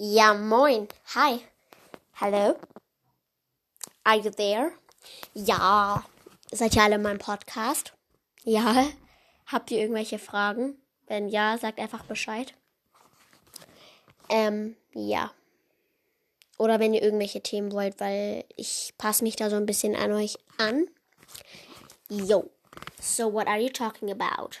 Ja, moin. Hi. Hello. Are you there? Ja. Seid ihr alle in meinem Podcast? Ja. Habt ihr irgendwelche Fragen? Wenn ja, sagt einfach Bescheid. Ähm, ja. Oder wenn ihr irgendwelche Themen wollt, weil ich passe mich da so ein bisschen an euch an. Yo. So what are you talking about?